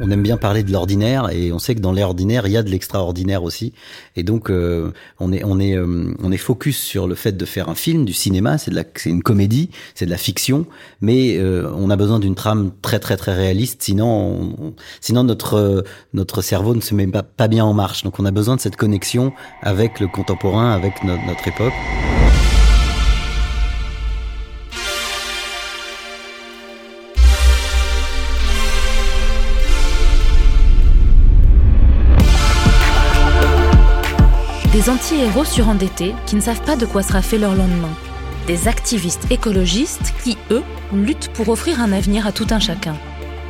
on aime bien parler de l'ordinaire et on sait que dans l'ordinaire il y a de l'extraordinaire aussi. Et donc euh, on est on est euh, on est focus sur le fait de faire un film, du cinéma, c'est de la c'est une comédie, c'est de la fiction, mais euh, on a besoin d'une trame très très très réaliste, sinon sinon notre notre cerveau ne se met pas bien en marche. Donc on a besoin de cette connexion avec le contemporain, avec notre époque. Des anti-héros surendettés qui ne savent pas de quoi sera fait leur lendemain. Des activistes écologistes qui, eux, luttent pour offrir un avenir à tout un chacun.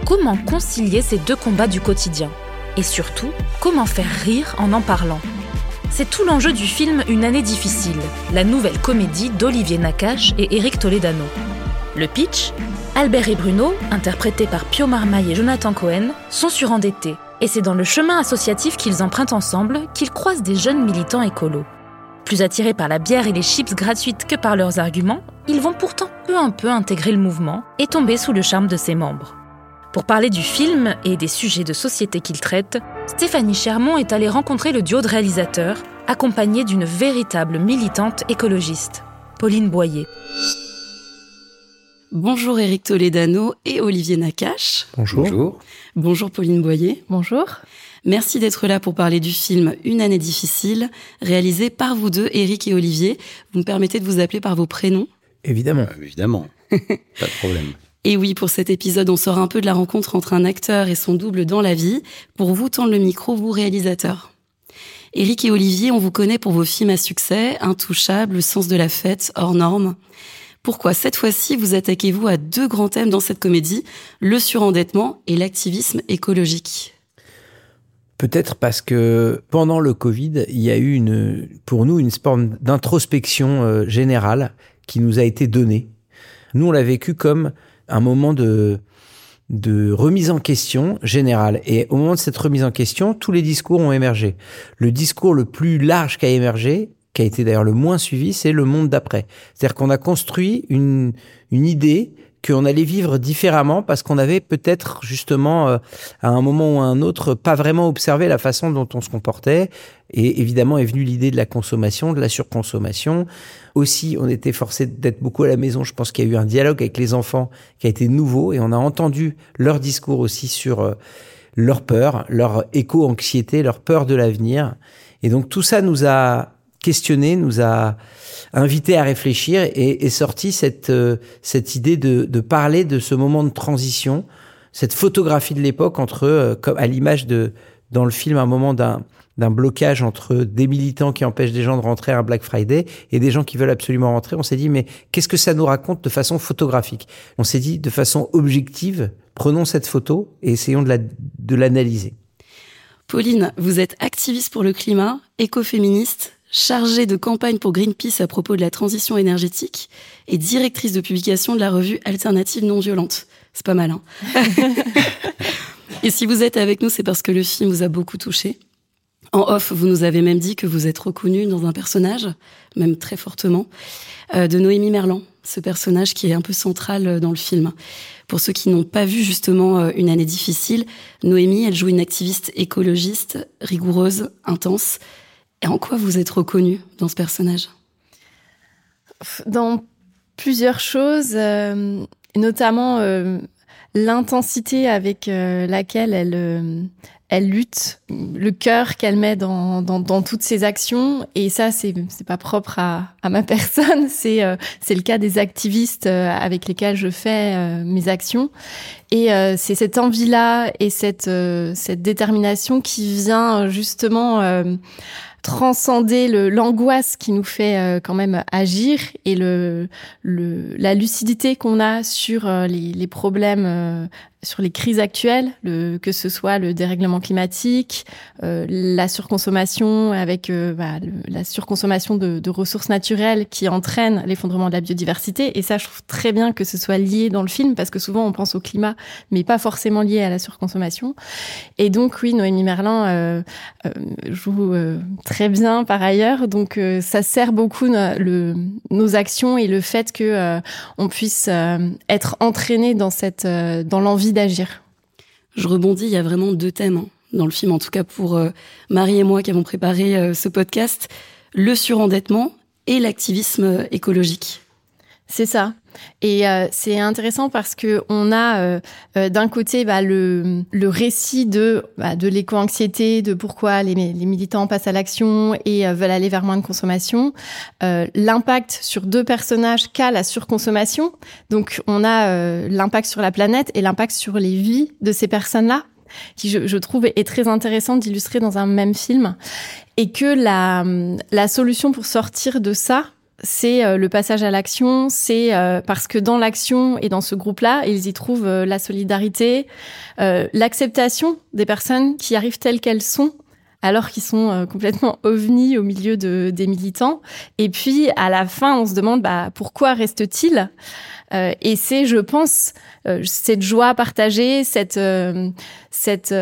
Comment concilier ces deux combats du quotidien? Et surtout, comment faire rire en en parlant? C'est tout l'enjeu du film Une année difficile, la nouvelle comédie d'Olivier Nakache et Eric Toledano. Le pitch? Albert et Bruno, interprétés par Pio Marmaille et Jonathan Cohen, sont surendettés et c'est dans le chemin associatif qu'ils empruntent ensemble qu'ils croisent des jeunes militants écolos. Plus attirés par la bière et les chips gratuites que par leurs arguments, ils vont pourtant peu à peu intégrer le mouvement et tomber sous le charme de ses membres. Pour parler du film et des sujets de société qu'il traite, Stéphanie Chermont est allée rencontrer le duo de réalisateurs, accompagné d'une véritable militante écologiste, Pauline Boyer. Bonjour Eric Toledano et Olivier Nakache. Bonjour. Bonjour. Bonjour Pauline Boyer. Bonjour. Merci d'être là pour parler du film Une année difficile, réalisé par vous deux, Eric et Olivier. Vous me permettez de vous appeler par vos prénoms Évidemment. Euh, évidemment. Pas de problème. Et oui, pour cet épisode, on sort un peu de la rencontre entre un acteur et son double dans la vie. Pour vous tendre le micro, vous réalisateurs. Eric et Olivier, on vous connaît pour vos films à succès, Intouchable, Le sens de la fête, Hors normes. Pourquoi cette fois-ci vous attaquez-vous à deux grands thèmes dans cette comédie, le surendettement et l'activisme écologique? Peut-être parce que pendant le Covid, il y a eu une, pour nous une forme d'introspection euh, générale qui nous a été donnée. Nous, on l'a vécu comme un moment de, de remise en question générale. Et au moment de cette remise en question, tous les discours ont émergé. Le discours le plus large qui a émergé, qui a été d'ailleurs le moins suivi, c'est le monde d'après. C'est-à-dire qu'on a construit une, une idée qu'on allait vivre différemment parce qu'on avait peut-être justement euh, à un moment ou à un autre pas vraiment observé la façon dont on se comportait et évidemment est venue l'idée de la consommation, de la surconsommation. Aussi, on était forcé d'être beaucoup à la maison. Je pense qu'il y a eu un dialogue avec les enfants qui a été nouveau et on a entendu leur discours aussi sur euh, leur peur, leur éco-anxiété, leur peur de l'avenir. Et donc tout ça nous a questionné, nous a invité à réfléchir et est sorti cette, euh, cette idée de, de, parler de ce moment de transition, cette photographie de l'époque entre, euh, à l'image de, dans le film, un moment d'un, d'un blocage entre des militants qui empêchent des gens de rentrer à Black Friday et des gens qui veulent absolument rentrer. On s'est dit, mais qu'est-ce que ça nous raconte de façon photographique? On s'est dit, de façon objective, prenons cette photo et essayons de, la, de l'analyser. Pauline, vous êtes activiste pour le climat, écoféministe, chargée de campagne pour Greenpeace à propos de la transition énergétique et directrice de publication de la revue Alternative non violente. C'est pas mal, hein Et si vous êtes avec nous, c'est parce que le film vous a beaucoup touché. En off, vous nous avez même dit que vous êtes reconnue dans un personnage, même très fortement, euh, de Noémie Merlan, ce personnage qui est un peu central euh, dans le film. Pour ceux qui n'ont pas vu justement euh, une année difficile, Noémie, elle joue une activiste écologiste, rigoureuse, intense, en quoi vous êtes reconnu dans ce personnage? Dans plusieurs choses, euh, notamment euh, l'intensité avec euh, laquelle elle, elle lutte, le cœur qu'elle met dans, dans, toutes ses actions. Et ça, c'est pas propre à, à ma personne. C'est c'est le cas des activistes avec lesquels je fais mes actions. Et c'est cette envie-là et cette cette détermination qui vient justement transcender le l'angoisse qui nous fait euh, quand même agir et le, le la lucidité qu'on a sur euh, les, les, problèmes euh, sur les crises actuelles, le, que ce soit le dérèglement climatique, euh, la surconsommation avec euh, bah, la surconsommation de, de, ressources naturelles qui entraîne l'effondrement de la biodiversité. Et ça, je trouve très bien que ce soit lié dans le film parce que souvent on pense au climat, mais pas forcément lié à la surconsommation. Et donc oui, Noémie Merlin euh, euh joue euh, très bien par ailleurs. Donc ça sert beaucoup le, nos actions et le fait que on puisse être entraîné dans cette dans l'envie d'agir. Je rebondis, il y a vraiment deux thèmes hein, dans le film, en tout cas pour Marie et moi qui avons préparé ce podcast, le surendettement et l'activisme écologique. C'est ça. Et euh, c'est intéressant parce que on a euh, euh, d'un côté bah, le, le récit de bah, de l'éco-anxiété, de pourquoi les, les, militants passent à l'action et veulent aller vers moins de consommation, l'impact sur deux personnages qu'a la surconsommation. Donc on a l'impact sur la planète et l'impact sur les vies de ces personnes-là qui je, je, trouve est très intéressant d'illustrer dans un même film et que la la solution pour sortir de ça c'est euh, le passage à l'action, c'est euh, parce que dans l'action et dans ce groupe-là, ils y trouvent euh, la solidarité, l'acceptation des personnes qui arrivent telles qu'elles sont alors qu'ils sont complètement ovnis au milieu de, des militants. Et puis à la fin, on se demande bah, pourquoi reste-t-il? Et c'est, je pense, cette joie partagée, cette cette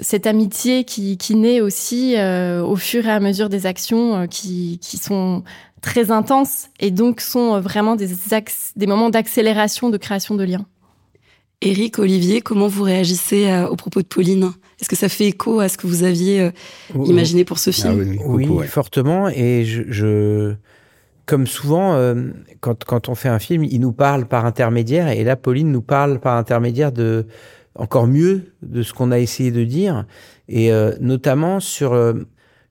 cette amitié qui, qui naît aussi au fur et à mesure des actions qui qui sont très intenses et donc sont euh, vraiment des, des moments d'accélération, de création de liens. Éric, Olivier, comment vous réagissez euh, au propos de Pauline? Est-ce que ça fait écho à ce que vous aviez euh, imaginé pour ce ah film? oui, fortement. Et je, comme souvent, quand, quand, on fait un film, il nous parle par intermédiaire. Et là, Pauline nous parle par intermédiaire de encore mieux de ce qu'on a essayé de dire. Et notamment sur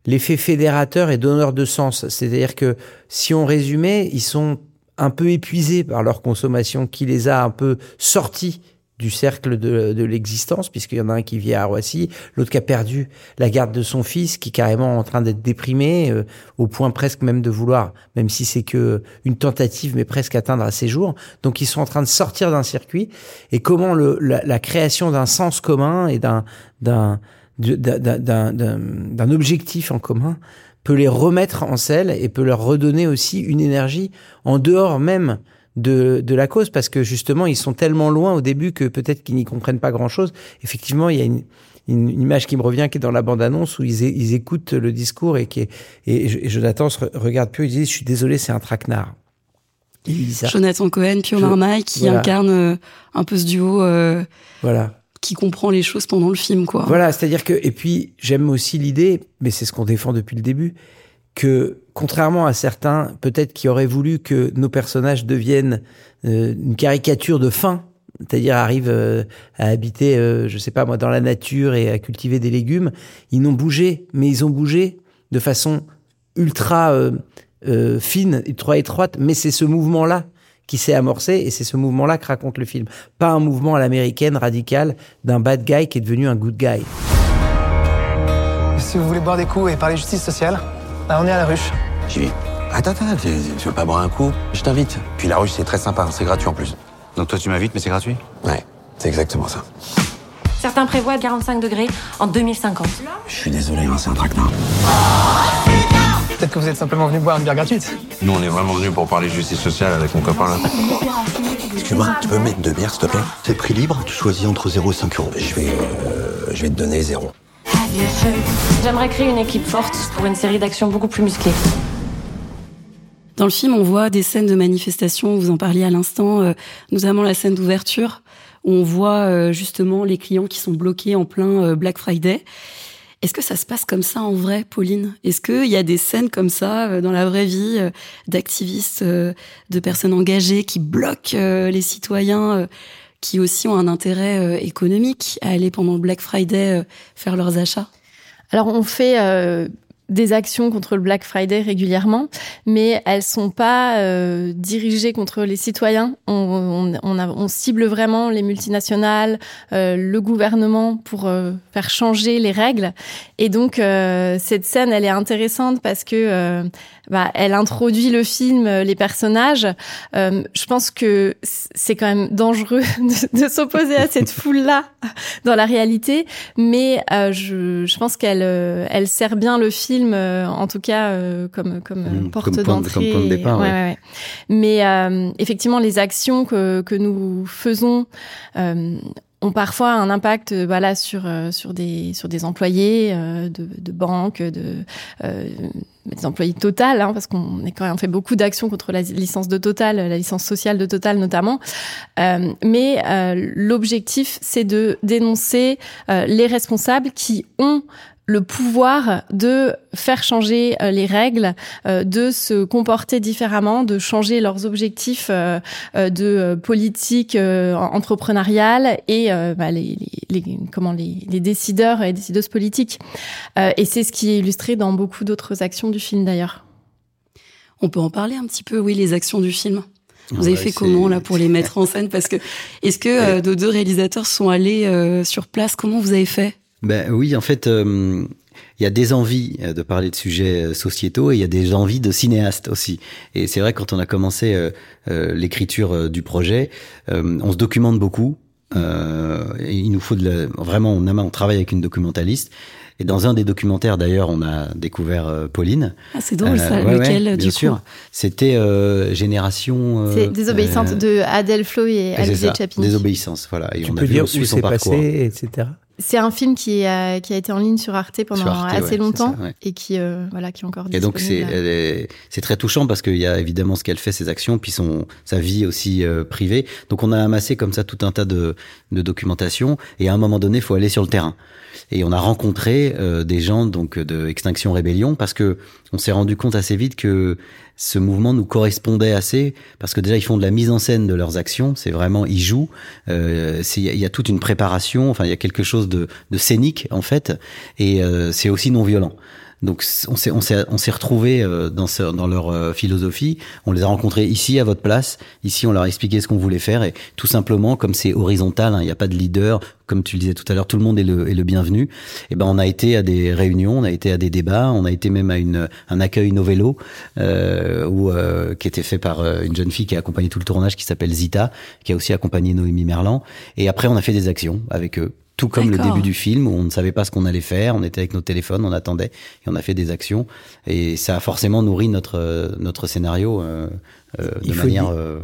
l'effet fédérateur et donneur de sens. C'est-à-dire que si on résumait, ils sont un peu épuisés par leur consommation qui les a un peu sortis du cercle de, de l'existence, puisqu'il y en a un qui vit à Roissy, l'autre qui a perdu la garde de son fils, qui est carrément en train d'être déprimé, euh, au point presque même de vouloir, même si c'est que une tentative, mais presque atteindre à ses jours. Donc ils sont en train de sortir d'un circuit. Et comment le, la, la création d'un sens commun et d'un d'un d'un objectif en commun peut les remettre en selle et peut leur redonner aussi une énergie en dehors même de, de la cause parce que justement ils sont tellement loin au début que peut-être qu'ils n'y comprennent pas grand-chose. Effectivement, il y a une, une, image qui me revient qui est dans la bande-annonce où ils, ils écoutent le discours et qui est, et, Jonathan se regarde plus, il dit je suis désolé, c'est un traquenard. Jonathan Cohen, Pio Marmaille qui incarne euh, un peu ce duo. Euh, voilà qui comprend les choses pendant le film, quoi. Voilà, c'est-à-dire que, et puis j'aime aussi l'idée, mais c'est ce qu'on défend depuis le début, que contrairement à certains, peut-être qui auraient voulu que nos personnages deviennent euh, une caricature de fin, c'est-à-dire arrivent euh, à habiter, euh, je sais pas moi, dans la nature et à cultiver des légumes, ils n'ont bougé, mais ils ont bougé de façon ultra fine, ultra étroite, mais c'est ce mouvement-là qui s'est amorcé et c'est ce mouvement-là que raconte le film. Pas un mouvement à l'américaine radical d'un bad guy qui est devenu un good guy. Si vous voulez boire des coups et parler justice sociale, là on est à la ruche. J'y vais. Attends, attends, tu, veux pas boire un coup Je t'invite. Puis la ruche c'est très sympa, c'est gratuit en plus. Donc toi tu m'invites mais c'est gratuit? Ouais, c'est exactement ça. Certains prévoient 45 degrés en 2050. Je suis désolé, hein, c'est un traquenard. Peut-être que vous êtes simplement venu boire une bière gratuite. Nous, on est vraiment venus pour parler justice sociale avec mon copain là. Excuse-moi, tu peux me mettre deux bières, s'il te plaît? C'est prix libre, tu choisis entre 0 et 5 euros. Je vais, euh, je vais te donner 0. J'aimerais créer une équipe forte pour une série d'actions beaucoup plus musclées. Dans le film, on voit des scènes de manifestation, vous en parliez à l'instant, euh, notamment la scène d'ouverture, où on voit euh, justement les clients qui sont bloqués en plein Black Friday. Est-ce que ça se passe comme ça en vrai, Pauline? Est-ce qu'il y a des scènes comme ça euh, dans la vraie vie euh, d'activistes, euh, de personnes engagées qui bloquent les citoyens qui aussi ont un intérêt économique à aller pendant le Black Friday faire leurs achats? Alors on fait des actions contre le Black Friday régulièrement, mais elles sont pas euh, dirigées contre les citoyens. On, cible vraiment les multinationales, euh, le gouvernement pour euh, faire changer les règles. Et donc cette scène, elle est intéressante parce que bah, elle introduit le film, les personnages. je pense que c'est quand même dangereux de, s'opposer à cette foule-là dans la réalité, mais je, pense qu'elle elle sert bien le film euh, en tout cas euh, comme comme euh, mmh, porte d'entrée. De départ. Ouais, ouais. Mais effectivement, les actions que que nous faisons ont parfois un impact voilà sur sur des sur des employés de, de banques de des employés Total, hein, parce qu'on est quand même fait beaucoup d'actions contre la licence de Total, la licence sociale de Total notamment. Euh, mais l'objectif, c'est de dénoncer les responsables qui ont le pouvoir de faire changer euh, les règles, euh, de se comporter différemment, de changer leurs objectifs euh, de politique entrepreneuriale et bah, les, les, comment les, les, décideurs et décideuses politiques. et c'est ce qui est illustré dans beaucoup d'autres actions du film d'ailleurs. On peut en parler un petit peu, oui, les actions du film. Vous avez fait comment là pour les mettre en scène? Parce que est-ce que nos deux réalisateurs sont allés sur place? Comment vous avez fait? Ben oui, en fait, euh, il y a des envies euh, de parler de sujets euh, sociétaux et il y a des envies de cinéastes aussi. Et c'est vrai quand on a commencé l'écriture du projet, on se documente beaucoup. il nous faut de vraiment, on, on travaille avec une documentaliste. Et dans un des documentaires, d'ailleurs, on a découvert Pauline. Ah, c'est drôle ça. Lequel, ouais, du bien sûr. C'était Génération. c'est Désobéissante de Adèle Flo et Alice Chapin. Désobéissance, voilà. Et tu on peux a dire où c'est passé, etc. C'est un film qui a, qui a été en ligne sur Arte pendant assez longtemps et qui, euh, voilà, qui est encore disponible. Et donc, c'est très touchant parce qu'il y a évidemment ce qu'elle fait, ses actions, puis son, sa vie aussi euh, privée. Donc, on a amassé comme ça tout un tas de, de documentation et à un moment donné, il faut aller sur le terrain. Et on a rencontré euh, des gens donc de Extinction Rébellion parce que on s'est rendu compte assez vite que ce mouvement nous correspondait assez parce que déjà ils font de la mise en scène de leurs actions, c'est vraiment ils jouent, euh, il y, a toute une préparation, enfin il y a quelque chose de, de scénique en fait, et euh, c'est aussi non violent. Donc on s'est on s'est on s'est retrouvé euh, dans ce, dans leur euh, philosophie. On les a rencontrés ici à votre place. Ici, on leur a expliqué ce qu'on voulait faire et tout simplement, comme c'est horizontal, hein, il n'y a pas de leader. Comme tu le disais tout à l'heure, tout le monde est le, est le bienvenu. Et eh ben, on a été à des réunions, on a été à des débats, on a été même à une un accueil Novello euh, où, euh, qui était fait par une jeune fille qui a accompagné tout le tournage, qui s'appelle Zita, qui a aussi accompagné Noémie Merlan. Et après, on a fait des actions avec eux tout comme le début du film où on ne savait pas ce qu'on allait faire, on était avec nos téléphones, on attendait et on a fait des actions et ça a forcément nourri notre notre scénario euh, euh de manière euh,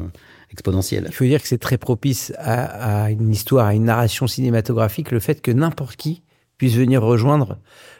exponentielle. Il faut dire que c'est très propice à, à, une histoire, à une narration cinématographique, le fait que n'importe qui puisse venir rejoindre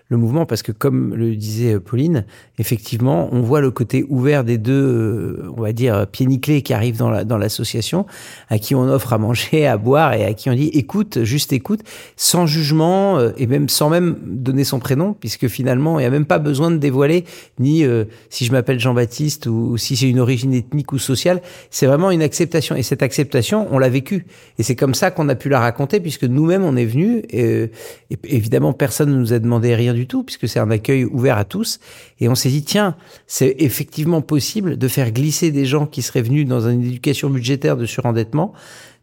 le mouvement parce que comme le disait Pauline, effectivement, on voit le côté ouvert des deux, euh, on va dire, pieds nickelés qui arrivent dans la, dans l'association, à qui on offre à manger, à boire et à qui on dit écoute, juste écoute, sans jugement euh, et même sans même donner son prénom, puisque finalement, il n'y a même pas besoin de dévoiler ni euh, si je m'appelle Jean-Baptiste ou, si j'ai une origine ethnique ou sociale. C'est vraiment une acceptation. Et cette acceptation, on l'a vécue. Et c'est comme ça qu'on a pu la raconter, puisque nous-mêmes, on est venus. Et, et évidemment, personne ne nous a demandé rien du tout, puisque c'est un accueil ouvert à tous. Et on s'est dit, tiens, c'est effectivement possible de faire glisser des gens qui seraient venus dans une éducation budgétaire de surendettement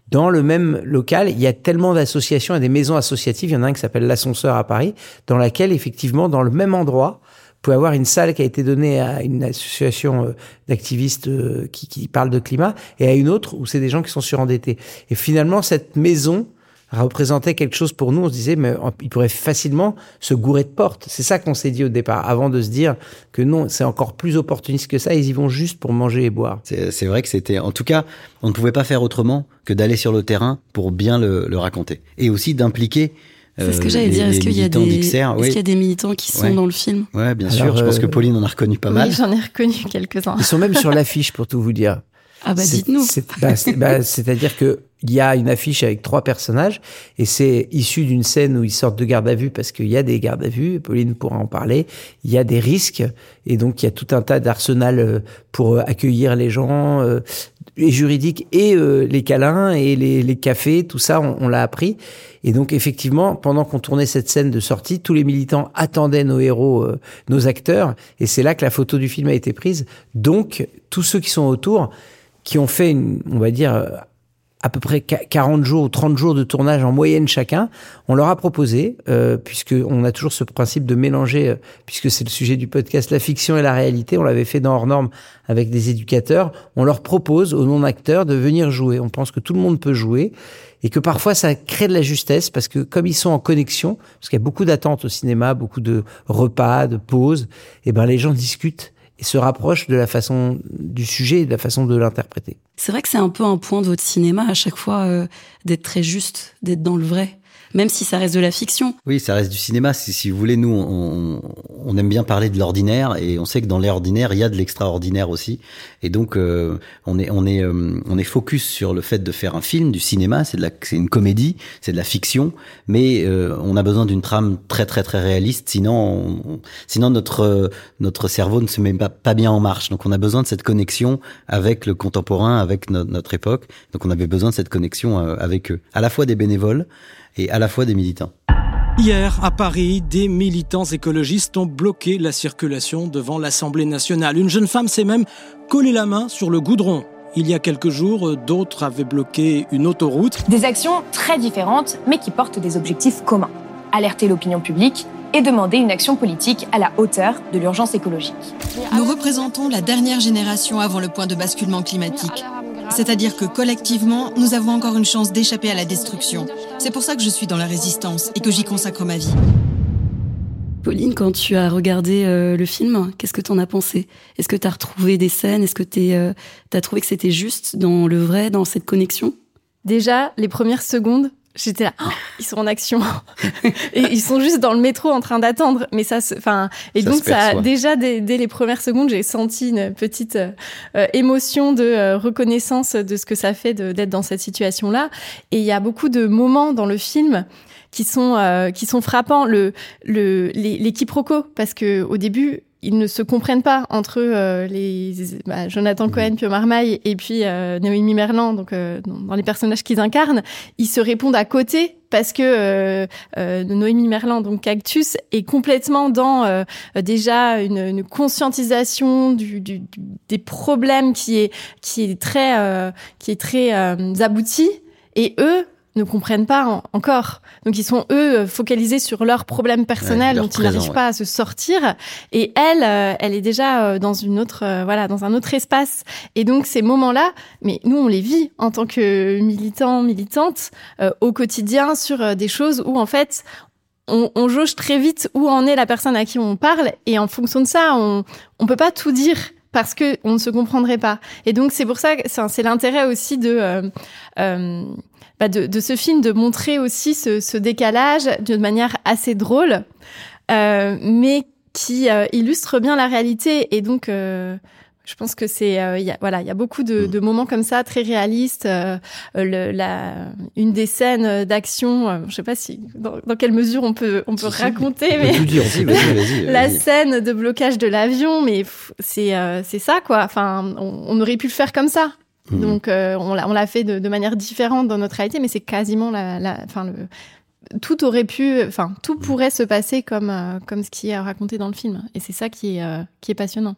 dans le même local, il y a tellement d'associations et des maisons associatives. Il y en a un qui s'appelle l'Ascenseur à Paris, dans laquelle, effectivement, dans le même endroit, vous pouvez avoir une salle qui a été donnée à une association euh, d'activistes euh, qui, qui parle de climat et à une autre où c'est des gens qui sont surendettés. Et finalement, cette maison représentait quelque chose pour nous. On se disait, mais il pourrait facilement se gourer de portes. C'est ça qu'on s'est dit au départ, avant de se dire que non, c'est encore plus opportuniste que ça. Ils y vont juste pour manger et boire. C'est vrai que c'était, en tout cas, on ne pouvait pas faire autrement que d'aller sur le terrain pour bien le, le raconter et aussi d'impliquer. C'est ce que j'allais dire. Est-ce qu'il y, a des... y a des militants qui sont dans le film Ouais, bien sûr. Je pense que euh, Pauline en a reconnu pas mal. Oui, j'en ai reconnu quelques-uns. Ils sont même sur l'affiche, pour tout vous dire. Ah bah dites-nous. Bah, bah, c'est-à-dire que il y a une affiche avec trois personnages et c'est issu d'une scène où ils sortent de garde à vue parce qu'il y a des gardes à vue. Pauline pourra en parler. Il y a des risques et donc il y a tout un tas d'arsenal euh, pour euh, accueillir les gens, euh, et juridiques et les câlins et les, les, cafés, tout ça, on, on l'a appris. Et donc effectivement, pendant qu'on tournait cette scène de sortie, tous les militants attendaient nos héros, nos acteurs, et c'est là que la photo du film a été prise. Donc tous ceux qui sont autour qui ont fait, une, on va dire, à peu près 40 jours ou 30 jours de tournage en moyenne chacun, on leur a proposé, euh, puisqu'on a toujours ce principe de mélanger, euh, puisque c'est le sujet du podcast, la fiction et la réalité, on l'avait fait dans Hors Normes avec des éducateurs, on leur propose aux non-acteurs de venir jouer. On pense que tout le monde peut jouer et que parfois ça crée de la justesse parce que comme ils sont en connexion, parce qu'il y a beaucoup d'attentes au cinéma, beaucoup de repas, de pauses, et ben les gens discutent et se rapproche de la façon du sujet et de la façon de l'interpréter. C'est vrai que c'est un peu un point de votre cinéma à chaque fois euh, d'être très juste, d'être dans le vrai. Même si ça reste de la fiction. Oui, ça reste du cinéma. Si, vous voulez, nous, on, aime bien parler de l'ordinaire et on sait que dans l'ordinaire, il y a de l'extraordinaire aussi. Et donc, euh, on est, on est, euh, on est focus sur le fait de faire un film, du cinéma. C'est une comédie, c'est de la fiction, mais euh, on a besoin d'une trame très, très, très réaliste. Sinon, sinon notre notre cerveau ne se met pas bien en marche. Donc, on a besoin de cette connexion avec le contemporain, avec notre époque. Donc, on avait besoin de cette connexion avec eux, à la fois des bénévoles et à la fois des militants. Hier, à Paris, des militants écologistes ont bloqué la circulation devant l'Assemblée nationale. Une jeune femme s'est même collé la main sur le goudron. Il y a quelques jours, d'autres avaient bloqué une autoroute. Des actions très différentes, mais qui portent des objectifs communs. Alerter l'opinion publique et demander une action politique à la hauteur de l'urgence écologique. Nous représentons la dernière génération avant le point de basculement climatique. C'est-à-dire que collectivement, nous avons encore une chance d'échapper à la destruction. C'est pour ça que je suis dans la résistance et que j'y consacre ma vie. Pauline, quand tu as regardé euh, le film, qu'est-ce que tu en as pensé? Est-ce que tu as retrouvé des scènes? Est-ce que tu euh, as trouvé que c'était juste dans le vrai, dans cette connexion? Déjà, les premières secondes, J'étais là, oh, ils sont en action et ils sont juste dans le métro en train d'attendre. Mais ça, enfin, et donc ça, déjà dès, les premières secondes, j'ai senti une petite euh, émotion de euh, reconnaissance de ce que ça fait d'être dans cette situation-là. Et il y a beaucoup de moments dans le film qui sont euh, qui sont frappants. Le le les, les quiproquos parce que au début ils ne se comprennent pas entre euh, les bah, Jonathan Cohen, Pio Marmaille et puis euh, Noémie Merlan, donc euh, dans les personnages qu'ils incarnent, ils se répondent à côté parce que euh, euh Noémie Merlan, donc Cactus, est complètement dans déjà une, une conscientisation du, du, des problèmes qui est qui est très qui est très abouti, et eux ne comprennent pas encore. Donc ils sont eux focalisés sur leurs problèmes personnels dont ils n'arrivent pas à se sortir. Et elle, euh, elle est déjà euh, dans une autre, euh, voilà, dans un autre espace. Et donc ces moments-là, mais nous on les vit en tant que militants, militantes au quotidien sur des choses où en fait on, on, jauge très vite où en est la personne à qui on parle et en fonction de ça, on on peut pas tout dire parce que on ne se comprendrait pas. Et donc c'est pour ça, c'est l'intérêt aussi de euh, bah, de, de, ce film de montrer aussi ce, ce décalage d'une manière assez drôle, euh, mais qui euh, illustre bien la réalité. Et donc, euh, je pense que c'est, euh, y a, voilà, il y a beaucoup de, de, moments comme ça très réalistes. Euh, le, la, une des scènes d'action, je sais pas si dans, dans, quelle mesure on peut on peut raconter, mais la scène de blocage de l'avion, mais c'est c'est ça quoi. Enfin, on, on aurait pu le faire comme ça. Mhm. Donc euh, on l'a fait de, de, manière différente dans notre réalité, mais c'est quasiment la, la, enfin le, tout aurait pu, enfin tout mhm. pourrait se passer comme euh, comme ce qui est raconté dans le film, et c'est ça qui est euh, qui est passionnant.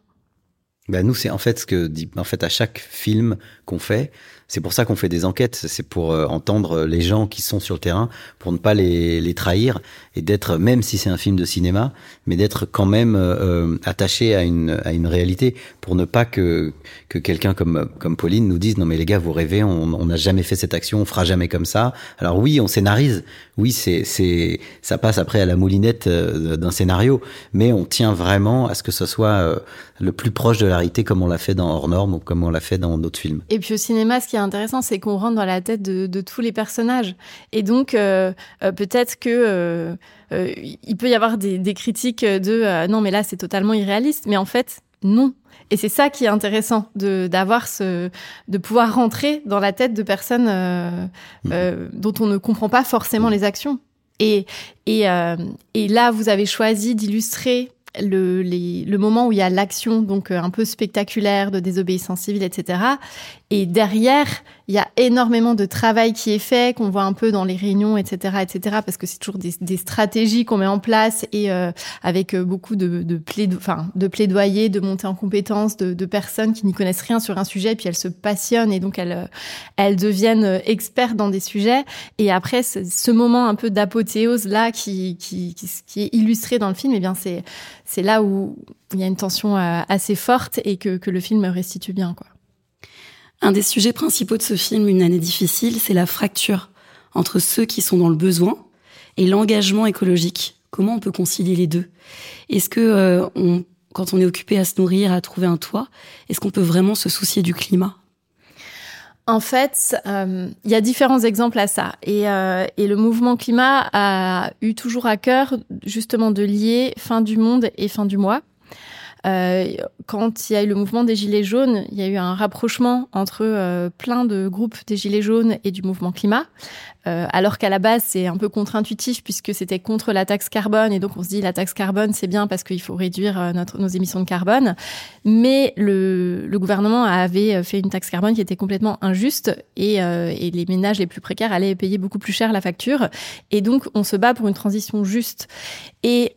Ben nous, c'est en fait ce que dit, en fait, à chaque film qu'on fait, c'est pour ça qu'on fait des enquêtes, c'est pour euh, entendre les gens qui sont sur le terrain, pour ne pas les, les trahir et d'être, même si c'est un film de cinéma, mais d'être quand même euh, attaché à une, à une réalité, pour ne pas que, que quelqu'un comme, comme Pauline nous dise non mais les gars vous rêvez, on n'a jamais fait cette action, on fera jamais comme ça. Alors oui, on scénarise, oui c'est c'est ça passe après à la moulinette d'un scénario, mais on tient vraiment à ce que ce soit le plus proche de la réalité comme on l'a fait dans Hors Norme ou comme on l'a fait dans d'autres films. Et puis au cinéma, ce qui est intéressant, c'est qu'on rentre dans la tête de, tous les personnages. Et donc, euh, euh, peut-être que euh, euh, il peut y avoir des, des critiques de euh, non, mais là, c'est totalement irréaliste. Mais en fait, non. Et c'est ça qui est intéressant de d'avoir ce de pouvoir rentrer dans la tête de personnes mmh. dont on ne comprend pas forcément mmh. les actions. Et et, et là, vous avez choisi d'illustrer le, les, le moment où il y a l'action, donc un peu spectaculaire de désobéissance civile, etc. Et derrière, il y a énormément de travail qui est fait, qu'on voit un peu dans les réunions, etc., etc., parce que c'est toujours des, stratégies qu'on met en place et euh, avec euh, beaucoup de, de, plaido enfin, de plaidoyer, de montée en compétences de, personnes qui n'y connaissent rien sur un sujet, puis elles se passionnent et donc elles, euh, elles deviennent expertes dans des sujets. Et après, ce moment un peu d'apothéose là qui, qui, qui, est illustré dans le film, eh bien c'est c'est là où il y a une tension assez forte et que, que le film restitue bien, quoi. Un des sujets principaux de ce film, Une année difficile, c'est la fracture entre ceux qui sont dans le besoin et l'engagement écologique. Comment on peut concilier les deux? Est-ce que euh, quand on est occupé à se nourrir, à trouver un toit, est-ce qu'on peut vraiment se soucier du climat? En fait, euh, il y a différents exemples à ça. Et, euh, et, le mouvement climat a eu toujours à cœur justement de lier fin du monde et fin du mois. Euh, quand il y a eu le mouvement des Gilets jaunes, il y a eu un rapprochement entre euh, plein de groupes des Gilets jaunes et du mouvement climat, euh, alors qu'à la base c'est un peu contre-intuitif puisque c'était contre la taxe carbone et donc on se dit la taxe carbone c'est bien parce qu'il faut réduire notre, nos émissions de carbone, mais le, le, gouvernement avait fait une taxe carbone qui était complètement injuste et, et les ménages les plus précaires allaient payer beaucoup plus cher la facture. Et donc on se bat pour une transition juste. Et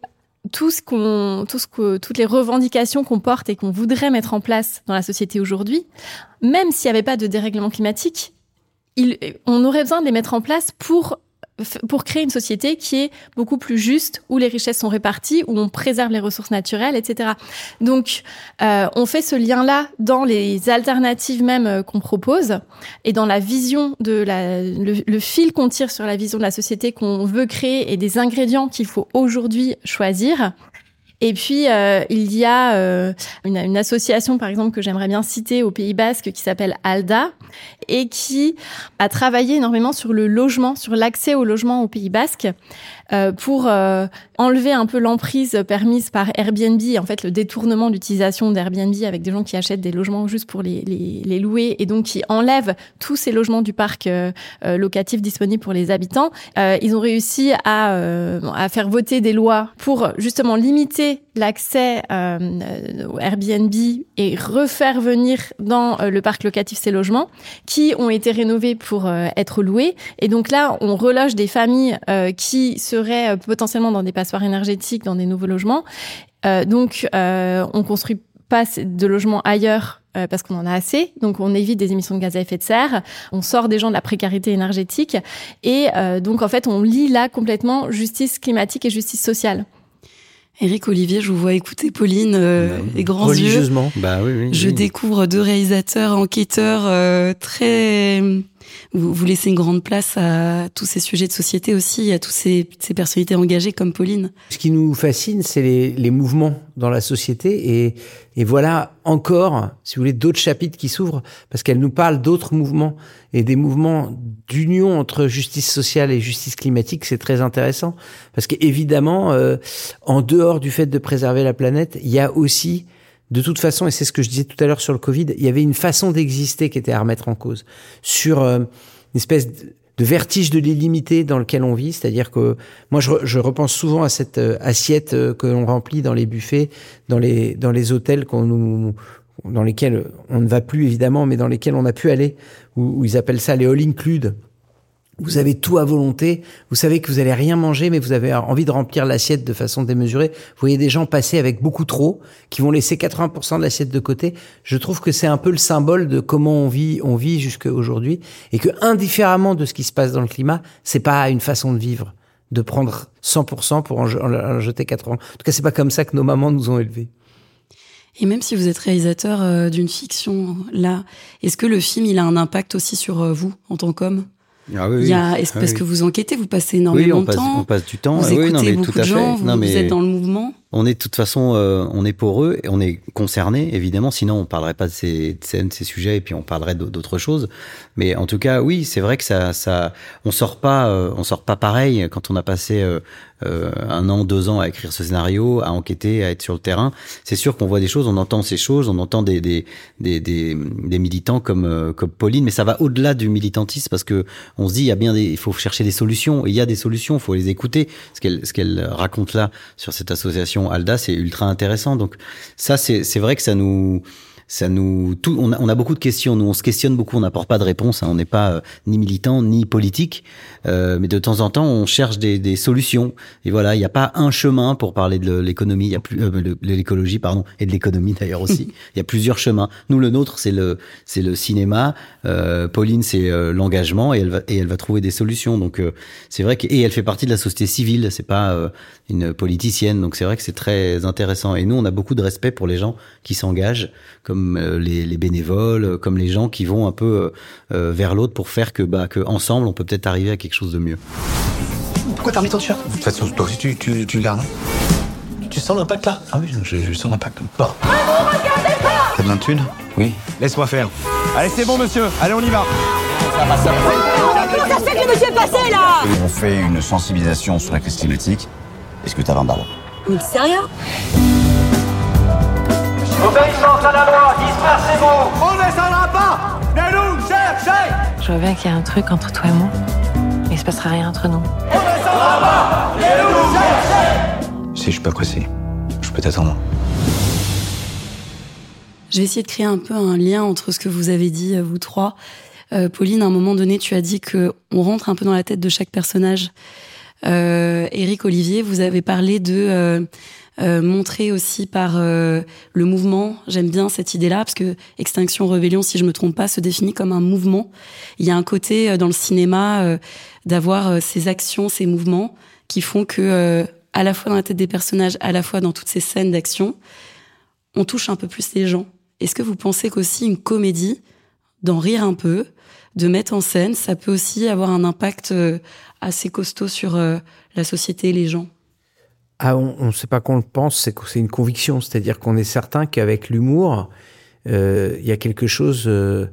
tout ce qu'on, tout ce que, toutes les revendications qu'on porte et qu'on voudrait mettre en place dans la société aujourd'hui, même s'il n'y avait pas de dérèglement climatique, on aurait besoin de les mettre en place pour pour créer une société qui est beaucoup plus juste, où les richesses sont réparties, où on préserve les ressources naturelles, etc. Donc, euh, on fait ce lien-là dans les alternatives même euh, qu'on propose et dans la vision de la, le, le fil qu'on tire sur la vision de la société qu'on veut créer et des ingrédients qu'il faut aujourd'hui choisir. Et puis, euh, il y a euh, une, une, association, par exemple, que j'aimerais bien citer au Pays Basque, qui s'appelle ALDA, et qui a travaillé énormément sur le logement, sur l'accès au logement au Pays Basque. Euh, pour euh, enlever un peu l'emprise permise par Airbnb, en fait le détournement d'utilisation d'Airbnb avec des gens qui achètent des logements juste pour les, les, les, louer et donc qui enlèvent tous ces logements du parc euh, locatif disponibles pour les habitants. ils ont réussi à, à faire voter des lois pour justement limiter l'accès au Airbnb et refaire venir dans le parc locatif ces logements qui ont été rénovés pour être loués. Et donc là, on reloge des familles qui se seraient euh, potentiellement dans des passoires énergétiques, dans des nouveaux logements. Euh, donc, euh, on construit pas de logements ailleurs euh, parce qu'on en a assez. Donc, on évite des émissions de gaz à effet de serre. On sort des gens de la précarité énergétique. Et euh, donc, en fait, on lit là complètement justice climatique et justice sociale. Éric Olivier, je vous vois écouter Pauline euh, bah, et grands religieusement. yeux. Bah oui, oui, je oui. découvre deux réalisateurs, enquêteurs euh, très vous, laissez une grande place à tous ces sujets de société aussi, à tous ces, personnalités engagées comme Pauline. Ce qui nous fascine, c'est les, mouvements dans la société et, et voilà encore, si vous voulez, d'autres chapitres qui s'ouvrent parce qu'elle nous parle d'autres mouvements et des mouvements d'union entre justice sociale et justice climatique. C'est très intéressant parce qu'évidemment, euh, en dehors du fait de préserver la planète, il y a aussi de toute façon, et c'est ce que je disais tout à l'heure sur le Covid, il y avait une façon d'exister qui était à remettre en cause sur euh, une espèce de vertige de l'illimité dans lequel on vit. C'est-à-dire que moi, je, repense souvent à cette euh, assiette euh, que l'on remplit dans les buffets, dans les dans hôtels qu'on nous dans lesquels on ne va plus évidemment, mais dans lesquels on a pu aller, où, où ils appellent ça les all include. Vous avez tout à volonté. Vous savez que vous allez rien manger, mais vous avez envie de remplir l'assiette de façon démesurée. Vous voyez des gens passer avec beaucoup trop, qui vont laisser 80% de l'assiette de côté. Je trouve que c'est un peu le symbole de comment on vit, on vit jusqu'à aujourd'hui, et que indifféremment de ce qui se passe dans le climat, c'est pas une façon de vivre, de prendre 100% pour en, jeter 80. En tout cas, c'est pas comme ça que nos mamans nous ont élevés. Et même si vous êtes réalisateur euh, d'une fiction là, est-ce que le film il a un impact aussi sur euh, vous en tant qu'homme? Ah oui, il y a, est-ce ah parce oui. que vous enquêtez, vous passez énormément oui, on passe, de temps. on passe du temps. Vous écoutez non, mais beaucoup tout à de gens, fait. vous, Non, mais vous êtes dans le mouvement. On est de toute façon, euh, on est pour eux et on est concerné, évidemment. Sinon, on parlerait pas de ces, de ces, de ces sujets et puis on parlerait d'autres choses. Mais en tout cas, oui, c'est vrai que ça, ça, on sort pas, euh, on sort pas pareil quand on a passé euh, euh, un an, deux ans à écrire ce scénario, à enquêter, à être sur le terrain. C'est sûr qu'on voit des choses, on entend ces choses, on entend des des des, des, militants comme euh, comme Pauline, mais ça va au-delà du militantisme parce que on se dit il y a bien il faut chercher des solutions. Il y a des solutions, il faut les écouter. Ce qu'elle ce qu'elle raconte là sur cette association Alda, c'est ultra intéressant. Donc ça, c'est c'est vrai que ça nous ça nous tout, on, a, on a beaucoup de questions. Nous on se questionne beaucoup. On n'apporte pas de réponse hein, on n'est pas euh, ni militant ni politique. Euh, mais de temps en temps on cherche des, des solutions. Et voilà il n'y a pas un chemin pour parler de l'économie. Il y a plus euh, de l'écologie pardon et de l'économie d'ailleurs aussi. Il y a plusieurs chemins. Nous le nôtre c'est le c'est le cinéma. Euh, Pauline c'est euh, l'engagement et elle va et elle va trouver des solutions. Donc euh, c'est vrai que et elle fait partie de la société civile. C'est pas euh, une politicienne. Donc c'est vrai que c'est très intéressant. Et nous on a beaucoup de respect pour les gens qui s'engagent comme les, les, bénévoles, comme les gens qui vont un peu euh, vers l'autre pour faire que, bah, que ensemble on peut peut-être arriver à quelque chose de mieux. Pourquoi t'as remis ton t-shirt? De toute façon, toi aussi tu, tu, tu le gardes. Tu sens l'impact là? Ah oui, je, je sens l'impact. Bon. Ne vous regardez pas T'as besoin de thunes? Oui. Laisse-moi faire. Allez, c'est bon, monsieur. Allez, on y va. Ça va, ça va. Comment ça se fait que le monsieur est passé, là? On fait une sensibilisation sur la crise climatique. Est-ce que t'as 20 balles? Mais sérieux? Obéissance à la loi, dispersez-vous On ne descendra pas Mais nous, cherchez Je vois bien qu'il y a un truc entre toi et moi. Mais il se passera rien entre nous. On ne descendra pas Mais nous, cherchez Si je suis pas pressé, je peux t'attendre. Je vais essayer de créer un peu un lien entre ce que vous avez dit, euh, vous trois. Euh, Pauline, à un moment donné, tu as dit que on rentre un peu dans la tête de chaque personnage. Euh, Eric, Olivier, vous avez parlé de euh, euh, montrer aussi par euh, le mouvement. J'aime bien cette idée-là parce que Extinction Rebellion, si je me trompe pas, se définit comme un mouvement. Il y a un côté euh, dans le cinéma d'avoir ces actions, ces mouvements qui font que à la fois dans la tête des personnages, à la fois dans toutes ces scènes d'action, on touche un peu plus les gens. Est-ce que vous pensez qu'aussi une comédie, d'en rire un peu, de mettre en scène, ça peut aussi avoir un impact assez costaud sur la société et les gens? Ah, on ne sait pas qu'on le pense, c'est c'est une conviction. C'est-à-dire qu'on est certain qu'avec l'humour, euh, il y a quelque chose euh,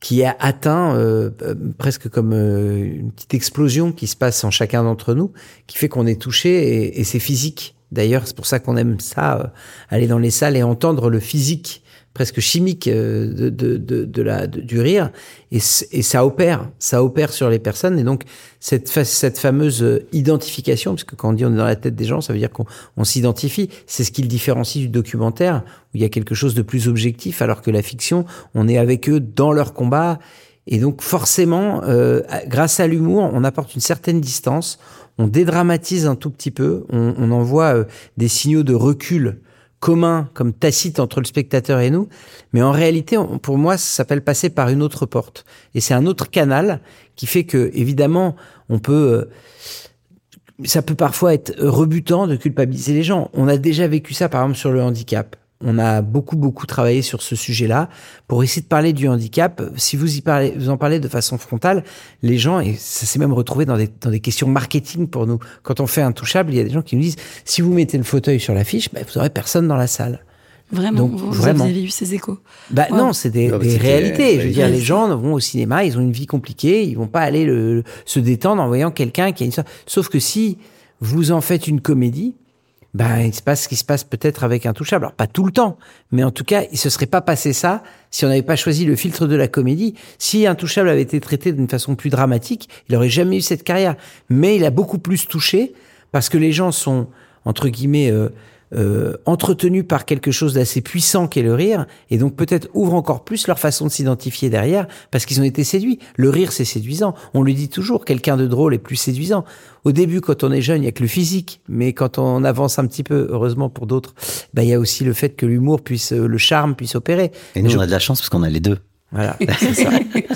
qui a atteint euh, euh, presque comme euh, une petite explosion qui se passe en chacun d'entre nous, qui fait qu'on est touché et, et c'est physique. D'ailleurs, c'est pour ça qu'on aime ça, aller dans les salles et entendre le physique presque chimique euh, de, de, de, de la, du rire. Et, et ça opère, ça opère sur les personnes. Et donc cette, cette fameuse euh, identification, parce que quand on dit on est dans la tête des gens, ça veut dire qu'on on s'identifie, c'est ce qui le différencie du documentaire où il y a quelque chose de plus objectif alors que la fiction, on est avec eux dans leur combat. Et donc forcément, euh, grâce à l'humour, on apporte une certaine distance, on dédramatise un tout petit peu, on, on envoie euh, des signaux de recul commun, comme tacite entre le spectateur et nous. Mais en réalité, pour moi, ça s'appelle passer par une autre porte. Et c'est un autre canal qui fait que, évidemment, on peut... euh, ça peut parfois être rebutant de culpabiliser les gens. On a déjà vécu ça, par exemple, sur le handicap. On a beaucoup, beaucoup travaillé sur ce sujet-là pour essayer de parler du handicap. Si vous y parlez, vous en parlez de façon frontale, les gens, et ça s'est même retrouvé dans des, dans des questions marketing pour nous. Quand on fait un touchable, il y a des gens qui nous disent, si vous mettez le fauteuil sur l'affiche, bah, vous aurez personne dans la salle. Vraiment, Donc, vous, vraiment. vous avez eu ces échos Bah Wow. non, c'est des, Non, réalités. Je veux dire, les gens vont au cinéma, ils ont une vie compliquée, ils vont pas aller le, se détendre en voyant quelqu'un qui a une histoire. Sauf que si vous en faites une comédie, ben il se passe ce qui se passe peut-être avec un touchable. Alors pas tout le temps, mais en tout cas, il se serait pas passé ça si on n'avait pas choisi le filtre de la comédie. Si un touchable avait été traité d'une façon plus dramatique, il aurait jamais eu cette carrière. Mais il a beaucoup plus touché parce que les gens sont entre guillemets euh, euh, entretenus par quelque chose d'assez puissant qu'est le rire, et donc peut-être ouvrent encore plus leur façon de s'identifier derrière, parce qu'ils ont été séduits. Le rire, c'est séduisant. On le dit toujours, quelqu'un de drôle est plus séduisant. Au début, quand on est jeune, il y a que le physique, mais quand on avance un petit peu, heureusement pour d'autres, bah, il y a aussi le fait que l'humour puisse, euh, le charme puisse opérer. Et nous, Je- on a de la chance parce qu'on a les deux. Voilà, c'est ça.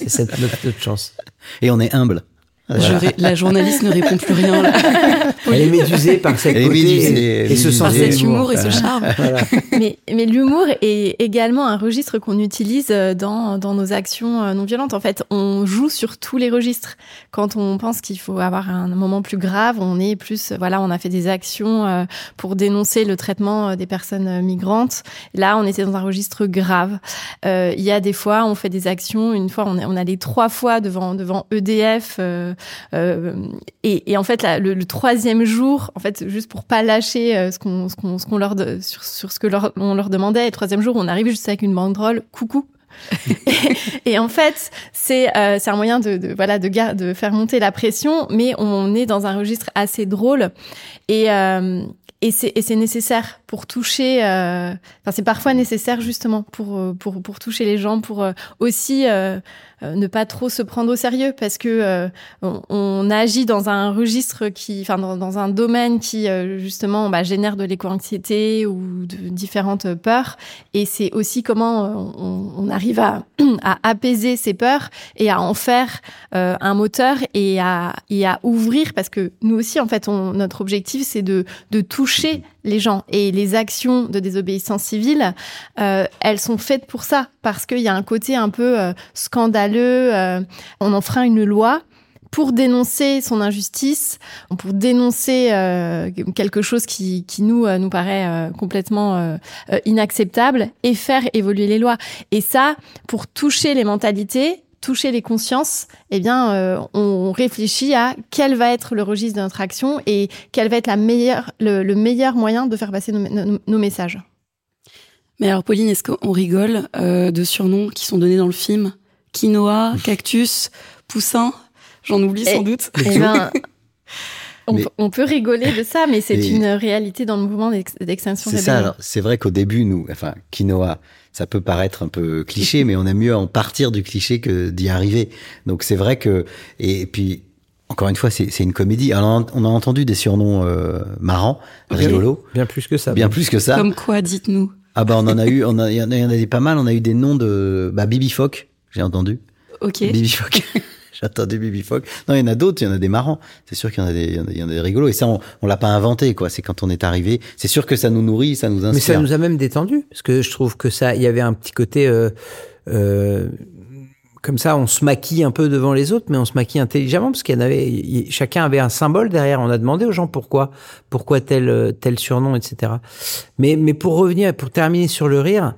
c'est notre, notre chance. Et on est humble. Ré- La journaliste ne répond plus rien. Là. Elle est médusée par cette beauté médusée, et, et ce médusée. sens Par cet humour et ce charme. Voilà. mais mais l'humour est également un registre qu'on utilise euh, dans, dans nos actions euh, non violentes. En fait, on joue sur tous les registres. Quand on pense qu'il faut avoir un moment plus grave, on est plus, euh, voilà, on a fait des actions pour dénoncer le traitement des personnes migrantes. Là, on était dans un registre grave. Euh, Il y a des fois, on fait des actions. Une fois, on est on allait trois fois devant devant EDF. euh, et, et en fait, là, le, le troisième jour, en fait, juste pour pas lâcher euh, ce qu'on ce qu'on ce qu'on leur de- sur, sur ce que leur, on leur demandait, le troisième jour, on arrive juste avec une banderole, coucou. et, et en fait, c'est euh, c'est un moyen de, de voilà de, faire monter la pression, mais on est dans un registre assez drôle et euh, et c'est et c'est nécessaire pour toucher. euh, Enfin, c'est parfois nécessaire justement pour euh, pour pour toucher les gens, pour euh, aussi euh, euh, ne pas trop se prendre au sérieux parce que euh, on, on agit dans un registre qui, enfin dans, dans un domaine qui euh, justement bah, génère de l'éco-anxiété ou de différentes peurs et c'est aussi comment on, on arrive à, à apaiser ces peurs et à en faire euh, un moteur et à, et à ouvrir parce que nous aussi en fait on, notre objectif c'est de, de toucher les gens et les actions de désobéissance civile euh, elles sont faites pour ça parce qu'il y a un côté un peu euh, scandaleux euh, on en fera une loi pour dénoncer son injustice, pour dénoncer euh, quelque chose qui, qui nous euh, nous paraît euh, complètement inacceptable et faire évoluer les lois. Et ça, pour toucher les mentalités, toucher les consciences, eh bien, on réfléchit à quel va être le registre de notre action et quel va être la meilleure, le, meilleur moyen de faire passer nos, messages. Mais alors, Pauline, est-ce qu'on rigole de surnoms qui sont donnés dans le film? Quinoa, cactus, poussin? J'en oublie sans doute. Eh ben, on, peut rigoler de ça, mais c'est une réalité dans le mouvement d'extinction C'est ça. C'est vrai qu'au début, nous, enfin, quinoa, ça peut paraître un peu cliché, mais on aime mieux en partir du cliché que d'y arriver. Donc c'est vrai que et, puis encore une fois, c'est une comédie. Alors, on a entendu des surnoms euh, marrants, rigolos. Bien plus que ça. Bien plus que ça. Comme quoi, dites-nous. Ah bah on en a eu, on a, il y en a, des pas mal. On a eu des noms de bah Bibi Fock, j'ai entendu. Ok. Bibi Fock. J'attendais Bibi Fogg. Non, il y en a d'autres, il y en a des marrants. C'est sûr qu'il y en a des, il y en a des rigolos. Et ça, on, on l'a pas inventé, quoi. C'est quand on est arrivé. C'est sûr que ça nous nourrit, ça nous inspire. Mais ça nous a même détendu, parce que je trouve que ça, il y avait un petit côté. Euh, euh, comme ça, on se maquille un peu devant les autres, mais on se maquille intelligemment parce qu'il y en avait, chacun avait un symbole derrière. On a demandé aux gens pourquoi, pourquoi tel tel surnom, etc. Mais mais pour revenir, pour terminer sur le rire,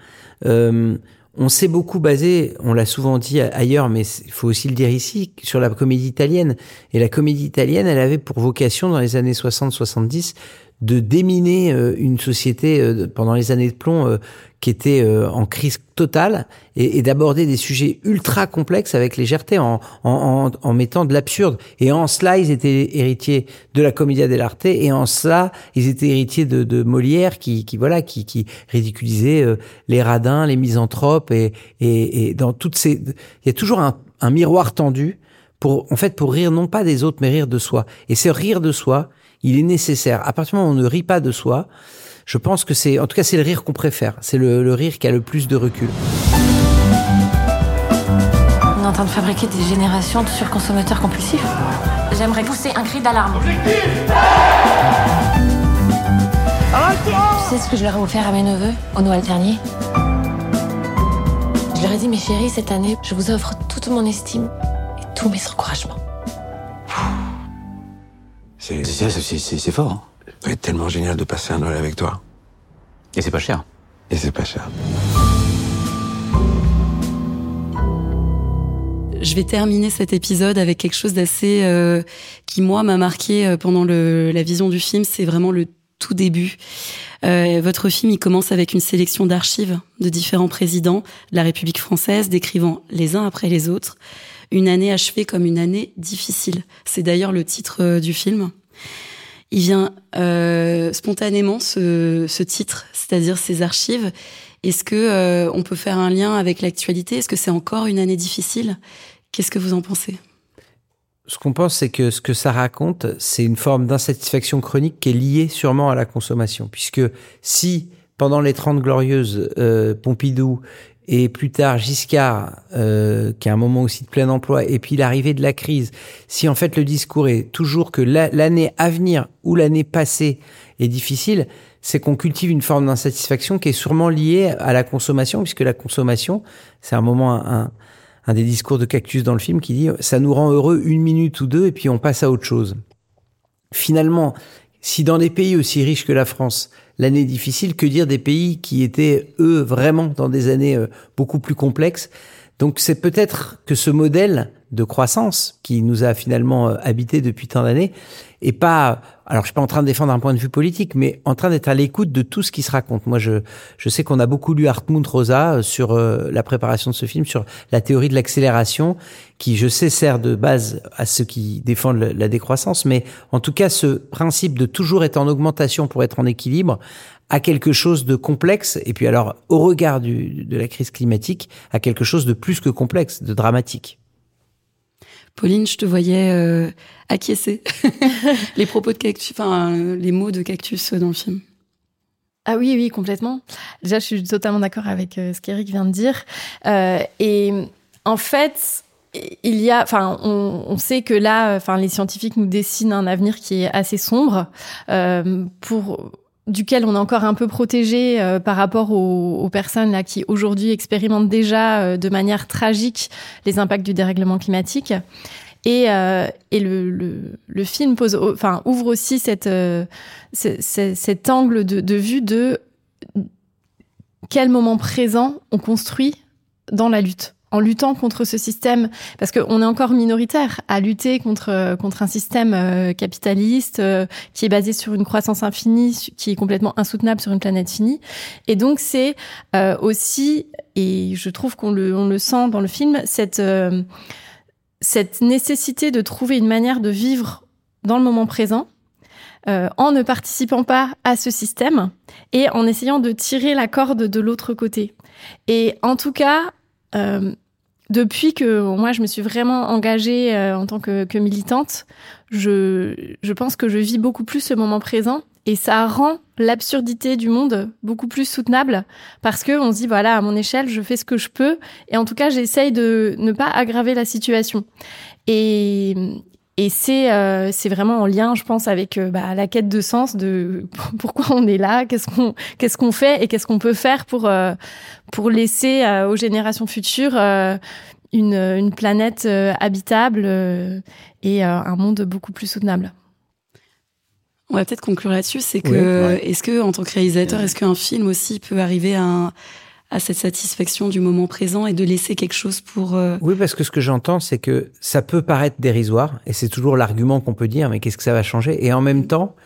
euh, on s'est beaucoup basé, on l'a souvent dit ailleurs, mais il faut aussi le dire ici, sur la comédie italienne. Et la comédie italienne, elle avait pour vocation dans les années 60-70 de déminer euh, une société euh, pendant les années de plomb euh, qui était en crise totale et, d'aborder des sujets ultra complexes avec légèreté en, en, en, mettant de l'absurde. Et en cela, ils étaient héritiers de la commedia dell'arte et en cela, ils étaient héritiers de, de Molière qui, qui voilà qui, qui ridiculisait les radins, les misanthropes et, et, et dans toutes ces, il y a toujours un, un miroir tendu pour en fait pour rire non pas des autres mais rire de soi. Et ce rire de soi, il est nécessaire. À partir du moment où on ne rit pas de soi, je pense que c'est, en tout cas, c'est le rire qu'on préfère. C'est le, rire qui a le plus de recul. On est en train de fabriquer des générations de surconsommateurs compulsifs. J'aimerais pousser un cri d'alarme. Tu sais ce que je leur ai offert à mes neveux au Noël dernier? Je leur ai dit, mes chéris, cette année, je vous offre toute mon estime et tous mes encouragements. C'est fort. Hein. Ça va être tellement génial de passer un Noël avec toi. Et c'est pas cher. Et c'est pas cher. Je vais terminer cet épisode avec quelque chose d'assez euh, qui moi m'a marqué euh, pendant le, la vision du film. C'est vraiment le tout début. Euh, votre film, il commence avec une sélection d'archives de différents présidents de la République française, décrivant les uns après les autres une année achevée comme une année difficile. C'est d'ailleurs le titre euh, du film. Il vient euh, spontanément ce, ce titre, c'est-à-dire ces archives. Est-ce que euh, on peut faire un lien avec l'actualité? Est-ce que c'est encore une année difficile? Qu'est-ce que vous en pensez? Ce qu'on pense, c'est que ce que ça raconte, c'est une forme d'insatisfaction chronique qui est liée sûrement à la consommation. Puisque si, pendant les Trente Glorieuses, Pompidou et plus tard Giscard, euh, qui est un moment aussi de plein emploi, et puis l'arrivée de la crise, si en fait le discours est toujours que l'année à venir ou l'année passée est difficile, c'est qu'on cultive une forme d'insatisfaction qui est sûrement liée à la consommation, puisque la consommation, c'est un moment, un, un des discours de Cactus dans le film qui dit ça nous rend heureux une minute ou deux et puis on passe à autre chose. Finalement, si dans des pays aussi riches que la France, l'année difficile, que dire des pays qui étaient, eux, vraiment dans des années euh, beaucoup plus complexes? Donc c'est peut-être que ce modèle de croissance qui nous a finalement euh, habité depuis tant d'années et pas alors je suis pas en train de défendre un point de vue politique mais en train d'être à l'écoute de tout ce qui se raconte. Moi je je sais qu'on a beaucoup lu Hartmut Rosa euh, sur euh, la préparation de ce film sur la théorie de l'accélération qui je sais sert de base à ceux qui défendent la décroissance mais en tout cas ce principe de toujours être en augmentation pour être en équilibre a quelque chose de complexe et puis alors au regard du, de la crise climatique à quelque chose de plus que complexe de dramatique Pauline, je te voyais euh, acquiescer les propos de cactus, enfin les mots de cactus dans le film. Ah oui, oui, complètement. Déjà, je suis totalement d'accord avec euh, ce qu'Eric vient de dire. Euh, et en fait, il y a, enfin, on, on, sait que là, enfin, les scientifiques nous dessinent un avenir qui est assez sombre euh, pour duquel on est encore un peu protégé euh, par rapport aux, aux, personnes là qui aujourd'hui expérimentent déjà euh, de manière tragique les impacts du dérèglement climatique. Et, euh, et le, le, le, film pose, enfin, ouvre aussi cette, euh, cet angle de, de vue de quel moment présent on construit dans la lutte en luttant contre ce système, parce qu'on est encore minoritaire à lutter contre contre un système euh, capitaliste euh, qui est basé sur une croissance infinie, qui est complètement insoutenable sur une planète finie. Et donc c'est euh, aussi, et je trouve qu'on le on le sent dans le film, cette cette nécessité de trouver une manière de vivre dans le moment présent. en ne participant pas à ce système et en essayant de tirer la corde de l'autre côté. Et en tout cas, euh, depuis que moi je me suis vraiment engagée euh, en tant que, que, militante, je, je pense que je vis beaucoup plus ce moment présent et ça rend l'absurdité du monde beaucoup plus soutenable parce que on se dit voilà à mon échelle je fais ce que je peux et en tout cas j'essaye de ne pas aggraver la situation. Et, et c'est euh, c'est vraiment en lien, je pense, avec euh, bah, la quête de sens de pourquoi on est là, qu'est-ce qu'on qu'est-ce qu'on fait et qu'est-ce qu'on peut faire pour euh, pour laisser euh, aux générations futures une une planète habitable et un monde beaucoup plus soutenable. On va peut-être conclure là-dessus, c'est que est-ce que en tant que réalisateur, est-ce qu'un film aussi peut arriver à un à cette satisfaction du moment présent et de laisser quelque chose pour... Euh... Oui, parce que ce que j'entends, c'est que ça peut paraître dérisoire, et c'est toujours l'argument qu'on peut dire, mais qu'est-ce que ça va changer? Et en même temps,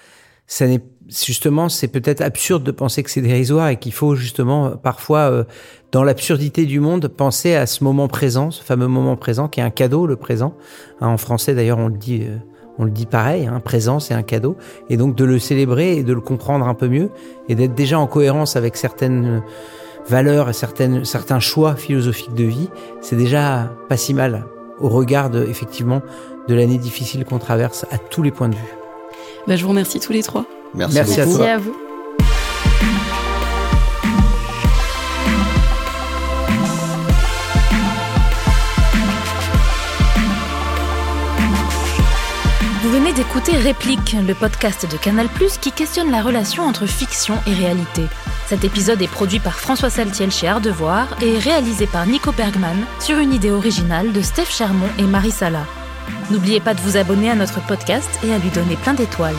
ça n'est justement, c'est peut-être absurde de penser que c'est dérisoire et qu'il faut justement parfois, euh, dans l'absurdité du monde, penser à ce moment présent, ce fameux moment présent qui est un cadeau, le présent. Hein, en français, d'ailleurs, on le dit... Euh, on le dit pareil, hein, présent c'est un cadeau, et donc de le célébrer et de le comprendre un peu mieux, et d'être déjà en cohérence avec certaines valeurs et certaines, certains choix philosophiques de vie, c'est déjà pas si mal au regard de, effectivement de l'année difficile qu'on traverse à tous les points de vue. Bah, je vous remercie tous les trois. Merci, Merci, à, toi. à vous. D'écouter Réplique, le podcast de Canal+, qui questionne la relation entre fiction et réalité. Cet épisode est produit par François Saltiel chez Ardevoir et réalisé par Nico Bergman sur une idée originale de Steph Chermont et Marie Sala. N'oubliez pas de vous abonner à notre podcast et à lui donner plein d'étoiles.